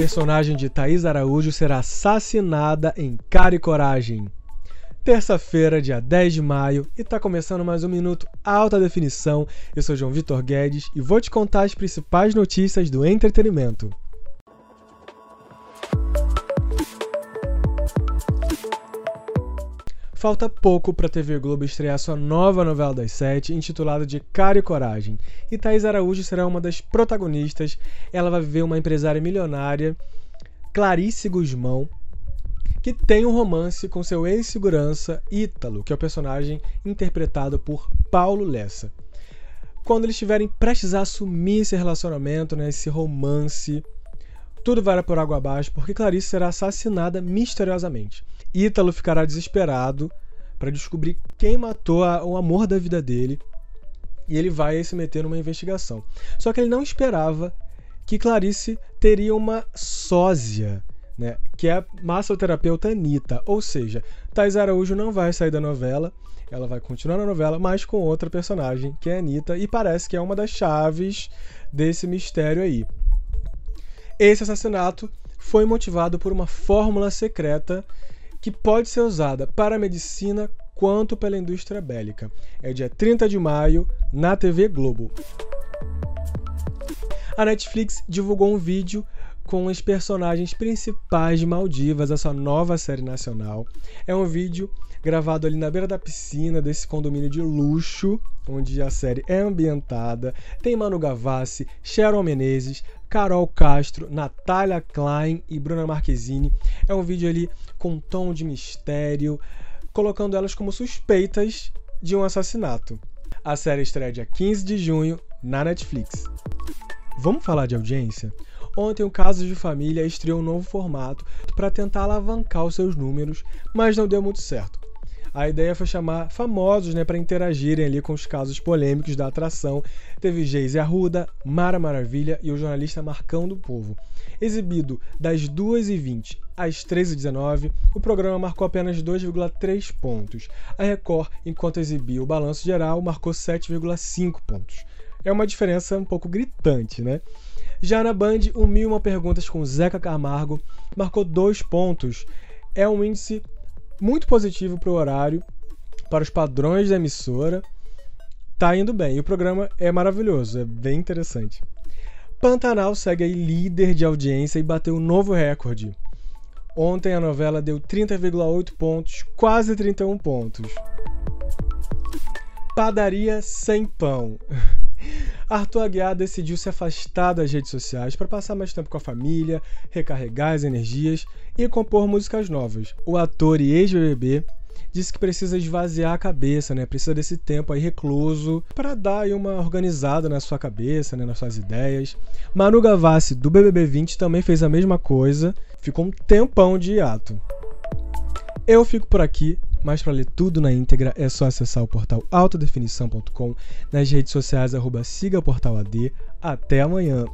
personagem de Thaís Araújo será assassinada em Cara e Coragem. Terça-feira, dia 10 de maio, e tá começando mais um Minuto Alta Definição. Eu sou João Vitor Guedes e vou te contar as principais notícias do entretenimento. Falta pouco para a TV Globo estrear sua nova novela das sete, intitulada de Cara e Coragem. E Thaís Araújo será uma das protagonistas. Ela vai viver uma empresária milionária, Clarice Guzmão, que tem um romance com seu ex-segurança Ítalo, que é o personagem interpretado por Paulo Lessa. Quando eles estiverem prestes a assumir esse relacionamento, né, esse romance, tudo vai por água abaixo porque Clarice será assassinada misteriosamente. Ítalo ficará desesperado para descobrir quem matou a, o amor da vida dele e ele vai se meter numa investigação. Só que ele não esperava que Clarice teria uma sósia, né, que é a massoterapeuta Anitta. Ou seja, Thais Araújo não vai sair da novela, ela vai continuar na novela, mas com outra personagem, que é a Anitta, e parece que é uma das chaves desse mistério aí. Esse assassinato foi motivado por uma fórmula secreta que pode ser usada para a medicina quanto pela indústria bélica. É dia 30 de maio na TV Globo. A Netflix divulgou um vídeo com os personagens principais de Maldivas, essa nova série nacional. É um vídeo gravado ali na beira da piscina desse condomínio de luxo, onde a série é ambientada. Tem Manu Gavassi, Sharon Menezes, Carol Castro, Natália Klein e Bruna Marquezine. É um vídeo ali com tom de mistério, colocando elas como suspeitas de um assassinato. A série estreia dia 15 de junho na Netflix. Vamos falar de audiência? Ontem o Casos de Família estreou um novo formato para tentar alavancar os seus números, mas não deu muito certo. A ideia foi chamar famosos né, para interagirem ali com os casos polêmicos da atração. Teve Geise Arruda, Mara Maravilha e o jornalista Marcão do Povo. Exibido das 2h20 às 13h19, o programa marcou apenas 2,3 pontos. A Record, enquanto exibia o balanço geral, marcou 7,5 pontos. É uma diferença um pouco gritante, né? Já na Band, o Mil Uma Perguntas com Zeca Camargo marcou 2 pontos. É um índice muito positivo para o horário, para os padrões da emissora. Tá indo bem. E o programa é maravilhoso, é bem interessante. Pantanal segue aí líder de audiência e bateu um novo recorde. Ontem a novela deu 30,8 pontos, quase 31 pontos. Padaria sem pão. Arthur Aguiar decidiu se afastar das redes sociais para passar mais tempo com a família, recarregar as energias e compor músicas novas. O ator e ex-BBB disse que precisa esvaziar a cabeça, né? Precisa desse tempo aí recluso para dar uma organizada na sua cabeça, né? nas suas ideias. Manu Gavassi do BBB 20 também fez a mesma coisa, ficou um tempão de hiato. Eu fico por aqui. Mas para ler tudo na íntegra é só acessar o portal altadefinição.com nas redes sociais arroba siga portal AD. Até amanhã!